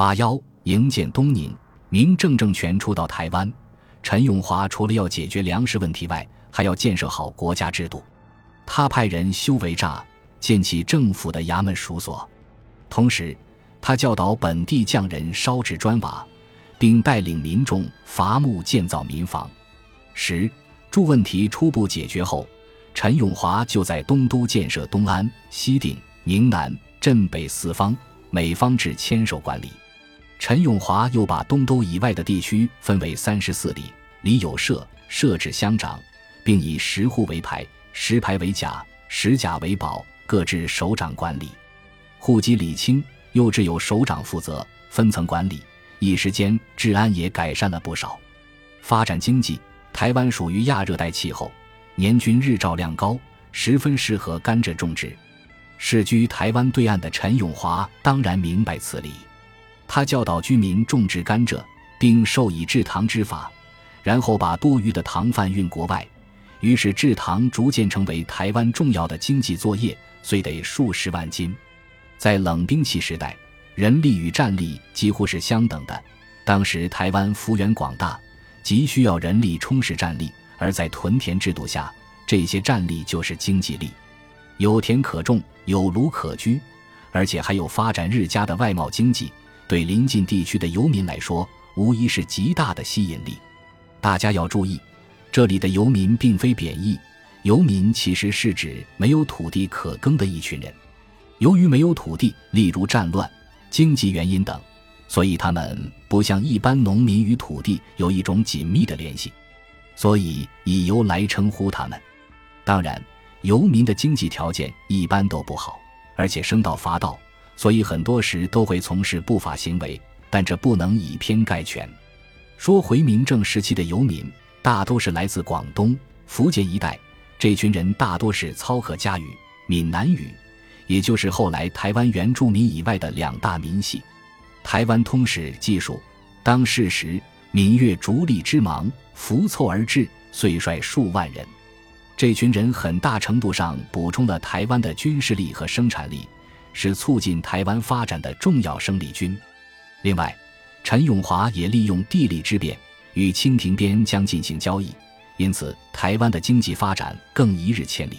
八幺营建东宁，明郑政权初到台湾，陈永华除了要解决粮食问题外，还要建设好国家制度。他派人修围栅，建起政府的衙门署所，同时他教导本地匠人烧制砖瓦，并带领民众伐木建造民房。十住问题初步解决后，陈永华就在东都建设东安、西定、宁南、镇北四方，每方制千手管理。陈永华又把东都以外的地区分为三十四里，里有社，设置乡长，并以十户为牌。十牌为甲，十甲为宝，各置首长管理。户籍理清，又置有首长负责，分层管理。一时间，治安也改善了不少。发展经济，台湾属于亚热带气候，年均日照量高，十分适合甘蔗种植。世居台湾对岸的陈永华当然明白此理，他教导居民种植甘蔗，并授以制糖之法，然后把多余的糖贩运国外。于是制糖逐渐成为台湾重要的经济作业，虽得数十万斤。在冷兵器时代，人力与战力几乎是相等的。当时台湾幅员广大，急需要人力充实战力，而在屯田制度下，这些战力就是经济力。有田可种，有庐可居，而且还有发展日加的外贸经济，对邻近地区的游民来说，无疑是极大的吸引力。大家要注意。这里的游民并非贬义，游民其实是指没有土地可耕的一群人。由于没有土地，例如战乱、经济原因等，所以他们不像一般农民与土地有一种紧密的联系，所以以游来称呼他们。当然，游民的经济条件一般都不好，而且生道伐盗，所以很多时都会从事不法行为。但这不能以偏概全。说回明正时期的游民。大都是来自广东、福建一带，这群人大多是操客家语、闽南语，也就是后来台湾原住民以外的两大民系。台湾通史记述，当世时，闽越逐利之忙，浮凑而至，遂率数万人。这群人很大程度上补充了台湾的军事力和生产力，是促进台湾发展的重要生力军。另外，陈永华也利用地利之便。与清廷边疆进行交易，因此台湾的经济发展更一日千里。